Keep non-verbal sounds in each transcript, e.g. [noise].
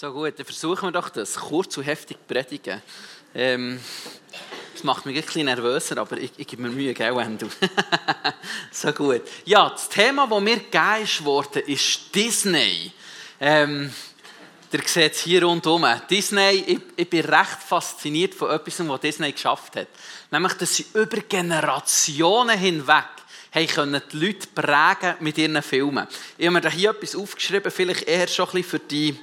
So gut, dann versuchen wir doch das. Kurz und heftig predigen. Ähm, das macht mich ein bisschen nervöser, aber ich, ich gebe mir Mühe, gell, Endo? [laughs] so gut. Ja, das Thema, das mir gegeben wurde, ist Disney. Ähm, ihr seht es hier rundherum. Disney, ich, ich, bin recht fasziniert von etwas, was Disney geschafft hat. Nämlich, dass sie über Generationen hinweg können die Leute prägen mit ihren Filmen. Ich habe mir hier etwas aufgeschrieben, vielleicht eher schon ein bisschen für die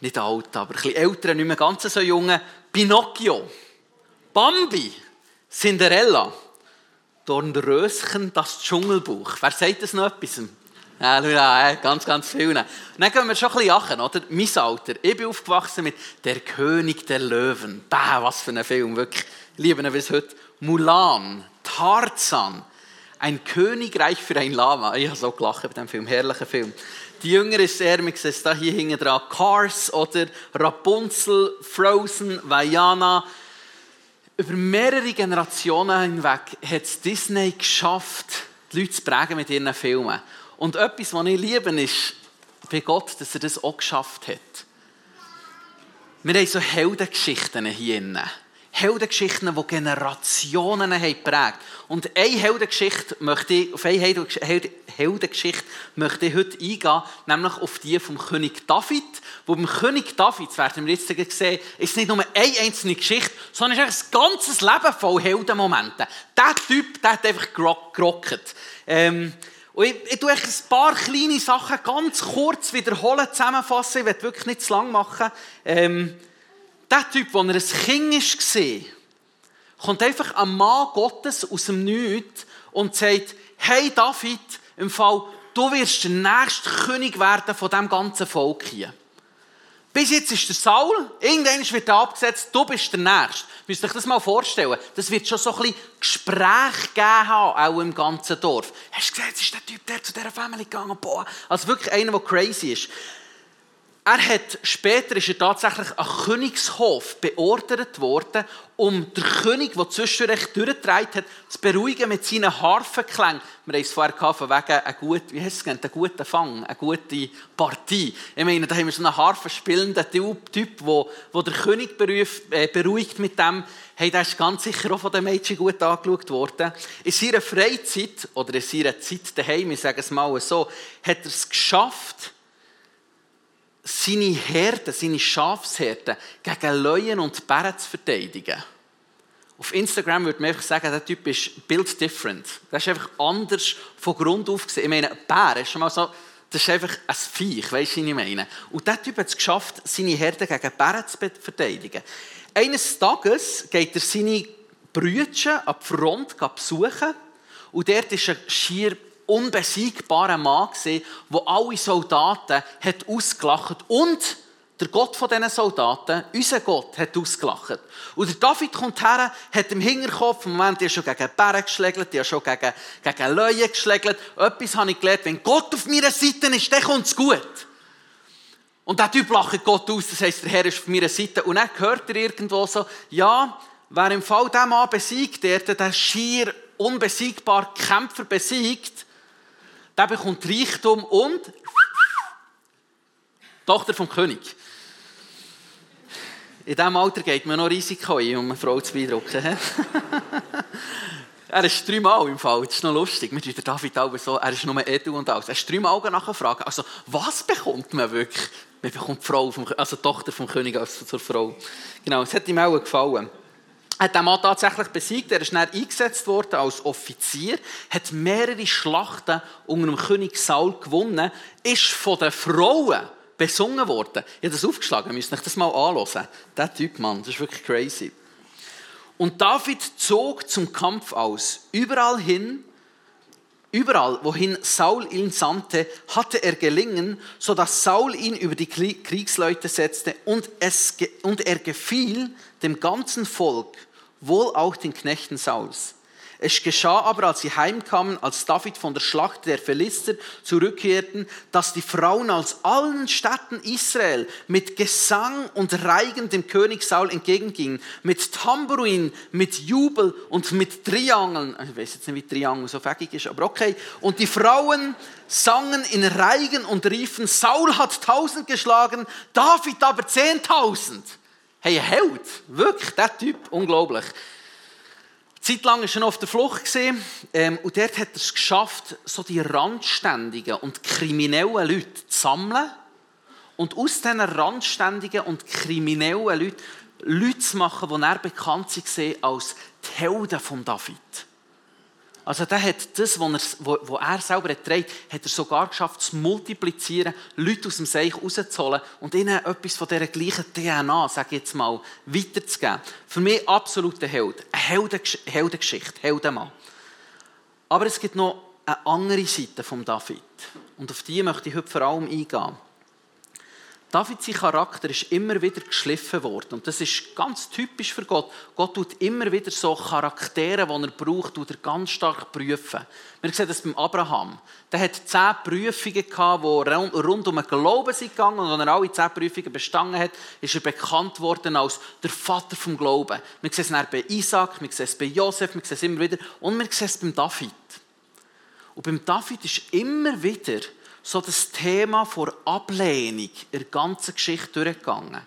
nicht alt, aber ein bisschen älteren, nicht mehr ganz so jungen, Pinocchio, Bambi, Cinderella, Dornröschen, das Dschungelbuch. Wer sagt das noch etwas? Ja, ja, ganz, ganz viel. Dann gehen wir schon ein bisschen lachen, oder? Mein Alter. Ich bin aufgewachsen mit Der König der Löwen. Bah, was für ein Film, wirklich. Ich liebe ihn bis heute. Mulan, Tarzan, ein Königreich für ein Lama. Ich habe so gelacht bei diesem Film, herrlicher Film. Die Jüngere ist eher, sehen es da hier hinten dran, Cars oder Rapunzel, Frozen, Vajana. Über mehrere Generationen hinweg hat es Disney geschafft, die Leute zu prägen mit ihren Filmen. Und etwas, was ich liebe, ist bei Gott, dass er das auch geschafft hat. Wir haben so Heldengeschichten hier drin. Heldengeschichten, die Generationen haben geprägt Und eine Heldengeschichte möchte ich, auf eine Heldengeschichte möchte ich heute eingehen, nämlich auf die vom König David. Wo beim König David, das werden wir jetzt sehen, ist nicht nur eine einzelne Geschichte, sondern ist ein ganzes Leben voll Heldenmomente. Der Typ, der hat einfach gerockt. Ähm, und ich, ich tue ein paar kleine Sachen ganz kurz wiederholen, zusammenfassen. Ich werde wirklich nicht zu lang machen. Ähm, der Typ, der er ein Kind war, kommt einfach ein Mann Gottes aus dem Nichts und sagt, hey David, im Fall, du wirst der nächste König werden von diesem ganzen Volk hier. Bis jetzt ist der Saul, irgendwann wird er abgesetzt, du bist der Nächste. Müsst euch das mal vorstellen. Das wird schon so ein bisschen Gespräch geben haben, auch im ganzen Dorf. Hast du gesehen, jetzt ist der Typ, der zu dieser Family gegangen, boah. Also wirklich einer, der crazy ist. Er hat, später ist er tatsächlich an Königshof beordert worden, um den König, der zwischendurch durchgetragen hat, zu beruhigen mit seinen Harfenklängen. Wir haben es vorher gehabt, wegen ein gut, wie heißt es einen guten Fang, eine gute Partie. Ich meine, da haben wir so einen harfenspielenden Typ, der, der der König beruhigt, äh, beruhigt mit dem. Hey, der ist ganz sicher auch von den Mädchen gut angeschaut worden. In seiner Freizeit, oder in seiner Zeit daheim, ich sage es mal so, hat er es geschafft, seine Herden, seine Schafsherden gegen Löwen und Bären zu verteidigen. Auf Instagram würde man einfach sagen, der Typ ist built different. Der ist einfach anders von Grund auf gesehen. Ich meine, ein Bär ist schon mal so, das ist einfach ein Viech, weißt du, was ich meine? Und der Typ hat es geschafft, seine Herden gegen Bären zu verteidigen. Eines Tages geht er seine Brüder an die Front besuchen und dort ist er schier unbesiegbaren Mann gesehen, wo alle Soldaten hat ausgelacht und der Gott von diesen Soldaten, unser Gott, hat ausgelacht. Und der David kommt her, hat im Hinterkopf, im Moment, die schon gegen Bären geschlägelt, die schon gegen, gegen Löwen geschlägelt. Etwas habe ich gelernt, wenn Gott auf meiner Seite ist, dann kommt es gut. Und der Typ lacht Gott aus, das heisst, der Herr ist auf meiner Seite. Und dann hört er irgendwo so, ja, wer im Fall diesen Mann besiegt, der, der schier unbesiegbar Kämpfer besiegt, der bekommt Reichtum und Tochter vom König. In diesem Alter geht man noch Risiko ein, um eine Frau zu beeindrucken. [laughs] er ist dreimal im Fall, das ist noch lustig. Mit der David auch so, er ist nur Edu und alles. Er ist dreimal nachgefragt. Also, was bekommt man wirklich? Man bekommt die Frau vom, also die Tochter vom König als zur Frau. Genau, es hat ihm auch gefallen hat den Mann tatsächlich besiegt. Er ist dann eingesetzt worden als Offizier, hat mehrere Schlachten unter dem König Saul gewonnen, ist von den Frauen besungen worden. Ich habe das aufgeschlagen, müsst euch das mal anschauen. Der Typ, Mann, das ist wirklich crazy. Und David zog zum Kampf aus. Überall hin, überall, wohin Saul ihn sandte, hatte er gelingen, sodass Saul ihn über die Kriegsleute setzte und, es, und er gefiel dem ganzen Volk wohl auch den Knechten Sauls. Es geschah aber, als sie heimkamen, als David von der Schlacht der Philister zurückkehrten, dass die Frauen aus allen Städten Israel mit Gesang und Reigen dem König Saul entgegengingen, mit Tambourin, mit Jubel und mit Triangeln. Ich weiß jetzt nicht, wie Triangel so fähig ist, aber okay. Und die Frauen sangen in Reigen und riefen, Saul hat tausend geschlagen, David aber zehntausend. Hey, ein Held, wirklich, der Typ, unglaublich. Zeitlang war er auf der Flucht ähm, und dort hat er es geschafft, so die randständigen und kriminellen Leute zu sammeln und aus diesen randständigen und kriminellen Leuten Leute zu machen, die er bekannt sind als die Helden von David. Also der hat das, was er, was er selber trägt, hat er sogar geschafft zu multiplizieren, Leute aus dem Seich rauszuholen und ihnen etwas von dieser gleichen DNA, sage ich jetzt mal, weiterzugeben. Für mich absoluter Held. Eine Heldengeschichte, Heldenmann. Aber es gibt noch eine andere Seite von David. Und auf die möchte ich heute vor allem eingehen. David, sein Charakter ist immer wieder geschliffen worden. Und das ist ganz typisch für Gott. Gott tut immer wieder so Charaktere, die er braucht, tut er ganz stark prüfen. Wir sehen das beim Abraham. Der hat zehn Prüfungen gehabt, die rund um den Glauben sind gegangen. Und wenn er alle zehn Prüfungen bestanden hat, ist er bekannt worden als der Vater vom Glauben. Wir sehen es bei Isaac, wir sehen es bei Josef, wir sehen es immer wieder. Und wir sehen es beim David. Und beim David ist immer wieder so das Thema vor Ablehnung in der ganzen Geschichte durchgegangen.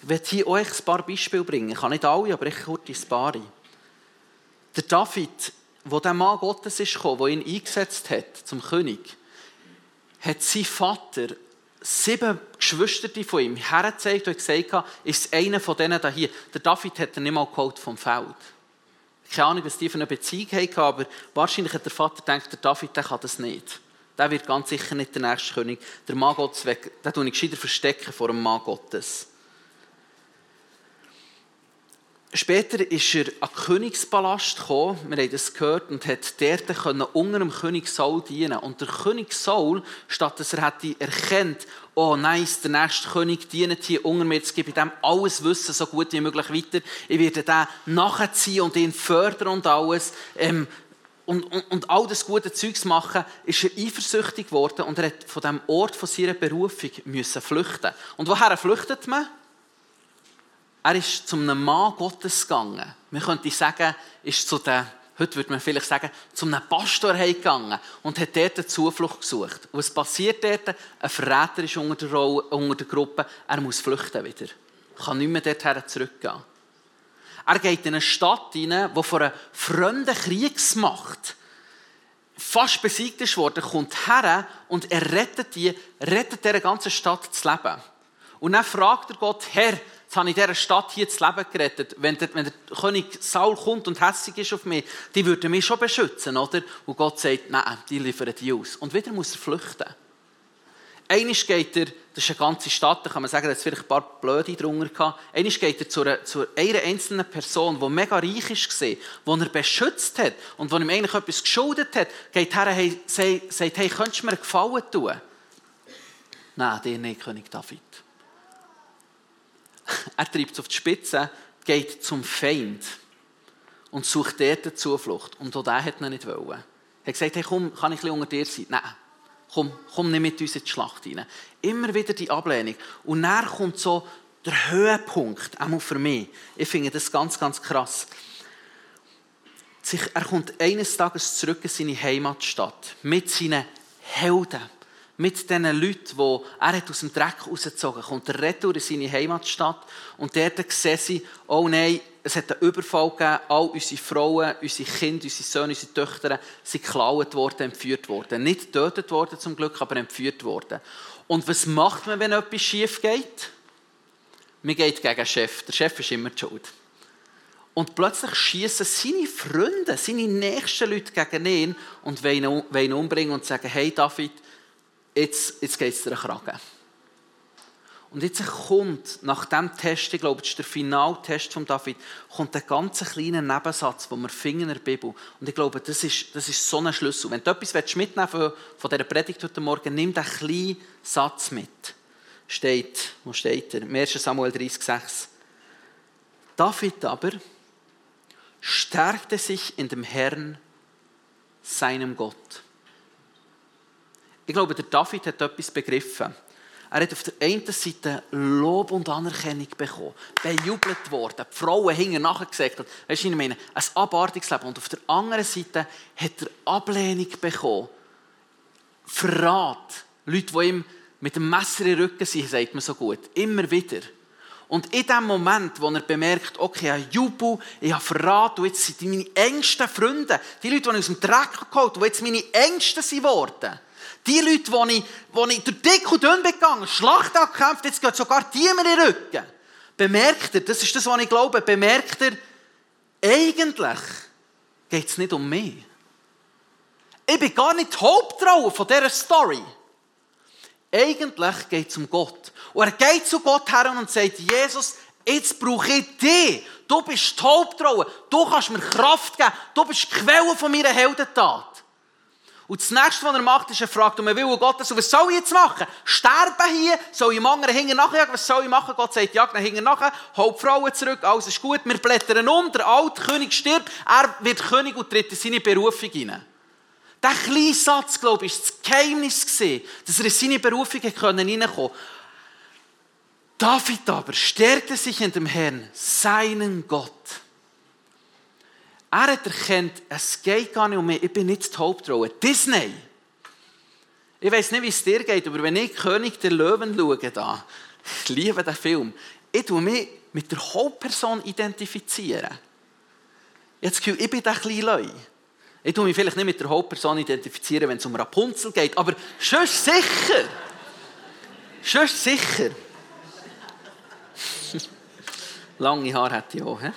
Ich werde hier euch ein paar Beispiele bringen. Ich kann nicht alle, aber ich kurz ein paar. Der David, wo der Mann Gottes ist gekommen, der ihn eingesetzt hat zum König, hat sein Vater sieben Geschwister von ihm hergezeigt und gesagt, ist einer von denen da hier. Der David hat er nicht mal geholt vom Feld. Keine Ahnung, was die für eine Beziehung hatten, aber wahrscheinlich hat der Vater gedacht, der David der kann das nicht der wird ganz sicher nicht der nächste König. Der Mann Gottes weg, den tue ich gescheiter verstecken vor dem Mann Gottes. Später ist er an den Königspalast gekommen, wir haben das gehört, und hat dort unter dem König Saul dienen. Und der König Saul, statt dass er hätte erkennt, oh nice, der nächste König dient hier unter mir, jetzt gebe ich dem alles Wissen so gut wie möglich weiter, ich werde den nachziehen und ihn fördern und alles, ähm, und, und, und all das gute Zeugs machen, ist er eifersüchtig geworden und er hat von dem Ort von seiner Berufung müssen flüchten. Und woher flüchtet man? Er ist zu einem Mann Gottes gegangen. Man könnte sagen, ist zu der, heute würde man vielleicht sagen, zu einem Pastor gegangen und hat dort eine Zuflucht gesucht. Und was passiert dort? Ein Verräter ist unter der, unter der Gruppe, er muss flüchten wieder. Er kann nicht mehr dorthin zurückgehen. Er geht in eine Stadt hinein, die von einer fremden Kriegsmacht fast besiegt ist worden, kommt her und er rettet die, rettet dieser ganzen Stadt das Leben. Und dann fragt er Gott, Herr, jetzt habe ich dieser Stadt hier das Leben gerettet. Wenn der, wenn der König Saul kommt und hässlich ist auf mich, die würden mich schon beschützen, oder? Und Gott sagt, nein, die liefern die aus. Und wieder muss er flüchten. Eines geht er, das ist eine ganze Stadt, da kann man sagen, da hat vielleicht ein paar Blöde drunter gehabt. Eines geht er zu einer, zu einer einzelnen Person, die mega reich ist, die er beschützt hat und die ihm eigentlich etwas geschuldet hat, geht her und sagt, hey, könntest du mir einen Gefallen tun? Nein, dir nicht, König David. [laughs] Er treibt es auf die Spitze, geht zum Feind und sucht dort eine Zuflucht. Und auch der hat ihn nicht wollen. Er hat gesagt, hey, komm, kann ich ein bisschen unter dir sein? Nein. Komm, komm nicht mit uns in die Schlacht hinein. Immer wieder die Ablehnung. Und dann kommt so der Höhepunkt, auch für mich. Ich finde das ganz, ganz krass. Er kommt eines Tages zurück in seine Heimatstadt mit seinen Helden, mit diesen Leuten, die er aus dem Dreck rausgezogen hat. Kommt er retour in seine Heimatstadt und dort sehen sie, oh nein, es hat einen Überfall gegeben, all unsere Frauen, unsere Kinder, unsere Söhne, unsere Töchter sind geklaut worden, entführt worden. Nicht getötet worden zum Glück, aber entführt worden. Und was macht man, wenn etwas schief geht? Man geht gegen den Chef. Der Chef ist immer die Schuld. Und plötzlich schießen seine Freunde, seine nächsten Leute gegen ihn und wollen ihn umbringen und sagen, hey David, jetzt, jetzt geht es dir Kragen. Und jetzt kommt, nach diesem Test, ich glaube, das ist der Finaltest von David, kommt ein ganz kleiner Nebensatz, den wir finden in der Bibel. Und ich glaube, das ist, das ist so ein Schlüssel. Wenn du etwas mitnehmen willst von dieser Predigt heute Morgen, nimm diesen kleinen Satz mit. Steht, wo steht er? 1. Samuel 30, 6. David aber stärkte sich in dem Herrn, seinem Gott. Ich glaube, der David hat etwas begriffen. Er hat auf der einen Seite Lob und Anerkennung bekommen, bejubelt worden, die Frauen hingen nachher gesagt. Weißt du, ich meine, ein abartiges Leben. Und auf der anderen Seite hat er Ablehnung bekommen. Verrat. Leute, die ihm mit dem Messer in den Rücken sind, sagt man so gut. Immer wieder. Und in dem Moment, wo er bemerkt, okay, ich habe Jubu, ich habe Verrat, und jetzt sind meine engsten Freunde, die Leute, die ich aus dem Dreck geholt habe, die jetzt meine Ängsten sind die Leute, die ich, die ich durch dick und dünn begangen, Schlacht angekämpft, jetzt geht sogar die mir in den Rücken. Bemerkt er, das ist das, was ich glaube, bemerkt er, eigentlich geht es nicht um mich. Ich bin gar nicht die Hauptrolle von dieser Story. Eigentlich geht es um Gott. Und er geht zu Gott her und sagt, Jesus, jetzt brauche ich dich. Du bist die Hauptrolle. Du kannst mir Kraft geben. Du bist die Quelle von meiner Heldentat. Und das nächste, was er macht, ist, er fragt um den Willen Gottes, was soll ich jetzt machen? Sterben hier? Soll ich Mangere hinten nachjagen? Was soll ich machen? Gott sagt, jag ihn hinten nachher, holt Frauen zurück, alles ist gut, wir blättern um, der alte König stirbt, er wird König und tritt in seine Berufung hinein. Der kleine Satz, glaube ich, war das Geheimnis, dass er in seine Berufung hineinkommen konnte. David aber stärkte sich in dem Herrn, seinen Gott. Er hat erkannt, es geht gar nicht um mich, ich bin nicht die Hauptrolle. Disney. Ich weiß nicht, wie es dir geht, aber wenn ich König der Löwen schaue, da, [laughs] ich liebe den Film, ich tue mich mit der Hauptperson identifizieren. Das Gefühl, ich bin der kleine Leu. Ich tue mich vielleicht nicht mit der Hauptperson identifizieren, wenn es um Rapunzel geht, aber schon sicher. Schon sicher. [laughs] Lange Haare hätte ich auch. He?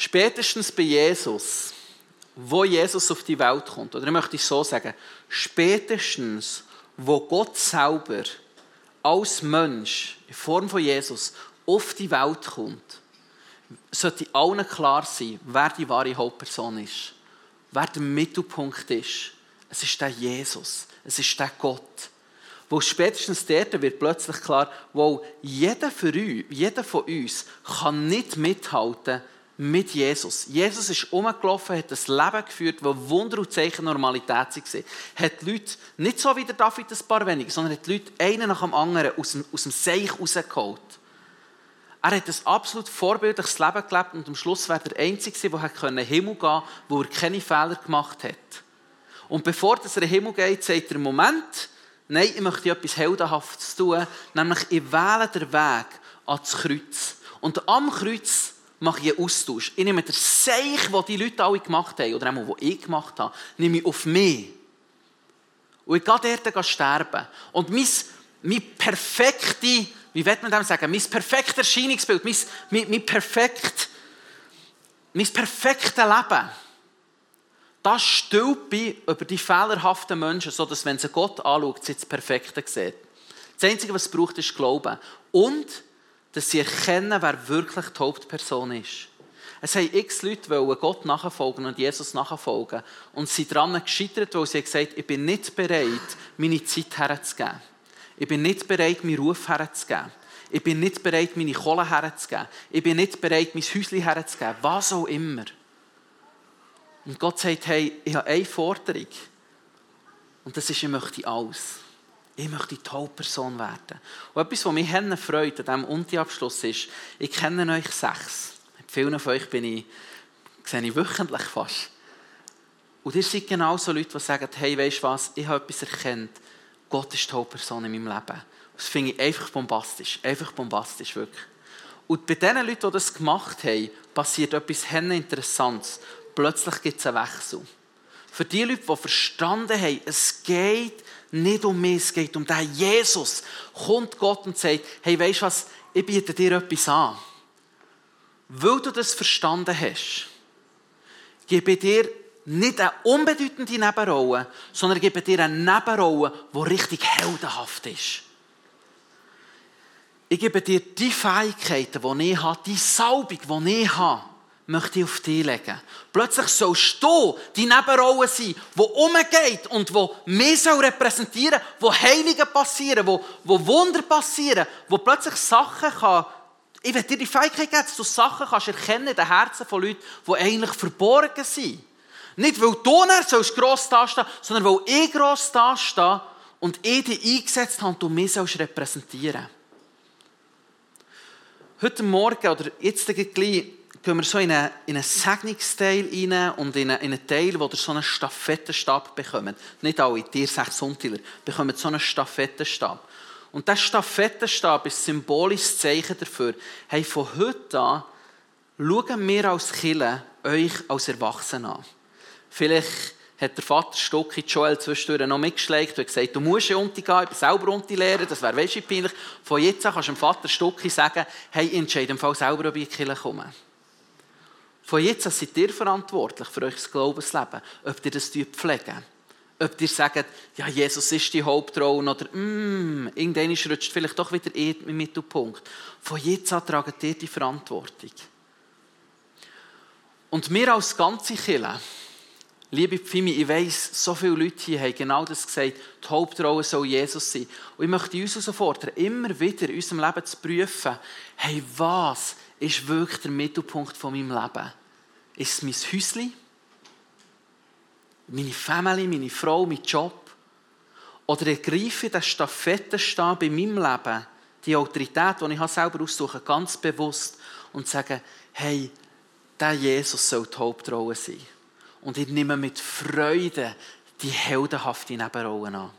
Spätestens bei Jesus, wo Jesus auf die Welt kommt, oder ich möchte es so sagen, spätestens, wo Gott selber als Mensch in Form von Jesus auf die Welt kommt, sollte allen klar sein, wer die wahre Hauptperson ist, wer der Mittelpunkt ist. Es ist der Jesus, es ist der Gott. Wo spätestens dort wird plötzlich klar, wo jeder, für uns, jeder von uns kann nicht mithalten mit Jesus. Jesus ist umgelaufen, hat ein Leben geführt, wo Wunder und Zeichen Normalität waren. Hat die Leute, nicht so wie der David ein paar wenige, sondern hat die Leute einen nach dem anderen aus dem, aus dem Seich rausgeholt. Er hat ein absolut vorbildliches Leben gelebt und am Schluss war er der Einzige, der in den Himmel gehen konnte, wo er keine Fehler gemacht hat. Und bevor er in den Himmel geht, sagt er, Moment, Nein, ich möchte etwas Heldenhaftes tun, nämlich ich wähle den Weg ans Kreuz. Und am Kreuz mache ich einen Austausch. Ich nehme den Seich, den die Leute alle gemacht haben, oder einmal, den ich gemacht habe, nehme ich auf mich. Und ich gehe dort sterben. Und mein, mein perfekte, wie wird man dem sagen, mein perfektes Erscheinungsbild, mein, mein, mein, perfekt, mein perfektes Leben, das stülpe über die fehlerhaften Menschen, sodass, wenn sie Gott anschaut, sie das Perfekte sieht. Das Einzige, was es braucht, ist Glauben. Und, dass sie erkennen, wer wirklich die Hauptperson ist. Es haben x Leute wollen Gott nachfolgen und Jesus nachfolgen und sie daran gescheitert, weil sie gesagt ich bin nicht bereit, meine Zeit herzugeben. Ich bin nicht bereit, meinen Ruf herzugeben. Ich bin nicht bereit, meine Kohle herzugeben. Ich bin nicht bereit, mein Häuschen herzugeben. Was auch immer. Und Gott sagt, hey, ich habe eine Forderung. Und das ist, ich möchte alles. Ich möchte die Hauptperson werden. Und etwas, was mich freut an diesem Unti-Abschluss ist, ich kenne euch sechs. Mit vielen von euch bin ich, sehe ich wöchentlich fast. Und ihr seid genau so Leute, die sagen, hey, weißt du was, ich habe etwas erkannt. Gott ist die Hauptperson in meinem Leben. Das finde ich einfach bombastisch. Einfach bombastisch, wirklich. Und bei den Leuten, die das gemacht haben, passiert etwas Interessantes plötzlich gibt es einen Wechsel. Für die Leute, die verstanden haben, es geht nicht um mich, es geht um den Jesus, kommt Gott und sagt, hey, du was, ich biete dir etwas an. Weil du das verstanden hast, gebe ich dir nicht eine unbedeutende Nebenrolle, sondern gebe dir eine Nebenrolle, die richtig heldenhaft ist. Ich gebe dir die Fähigkeiten, die ich habe, die Salbung, die ich habe möchte ich auf dich legen. Plötzlich sollst du die Nebenrolle sein, die umgeht und die mich repräsentieren soll, wo Heilige passieren, wo, wo Wunder passieren, wo plötzlich Sachen kann Ich werde dir die Fähigkeit geben, dass du Sachen kannst erkennen in den Herzen von Leuten, die eigentlich verborgen sind. Nicht, weil du nicht gross dastehen sondern weil ich gross dastehe und ich dich eingesetzt habe und du mich repräsentieren Heute Morgen oder jetzt gleich gehen wir so in einen, in einen Segnungsteil rein und in einen, in einen Teil, wo ihr so einen Stafettenstab bekommt. Nicht alle, ihr sechs Sonntäler, bekommen so einen Stafettenstab. Und dieser Stafettenstab ist ein symbolisches Zeichen dafür, hey, von heute an schauen wir als Killer euch als Erwachsene an. Vielleicht hat der Vater Stocki Joel zwischendurch noch mitgeschlägt und gesagt, du musst ja unten gehen, ich bin selber unten lernen, das wäre du peinlich. Von jetzt an kannst du dem Vater Stocki sagen, hey, entscheide im Fall selber, ob ich in die Kirche komme. Von jetzt an seid ihr verantwortlich für euer Glaubensleben, ob ihr das pflegen. Ob ihr sagt, ja, Jesus ist die Hauptrolle oder mm, irgendwann rutscht vielleicht doch wieder im Mittelpunkt. Von jetzt an tragen ihr die Verantwortung. Und wir als ganze Kirche, Liebe Pfimi, ich weiss, so viele Leute hier haben genau das gesagt, die Hauptrolle soll Jesus sein. Und ich möchte uns herausfordern, immer wieder in unserem Leben zu prüfen, hey, was ist wirklich der Mittelpunkt von meinem Leben? Ist es mein Häuschen? Meine Familie, meine Frau, mein Job? Oder ergreife ich den Stafettenstab in meinem Leben, die Autorität, die ich selber aussuche, ganz bewusst und sage, hey, der Jesus soll die Hauptrolle sein und ich nehme mit Freude die heldenhafte Nebenrolle an.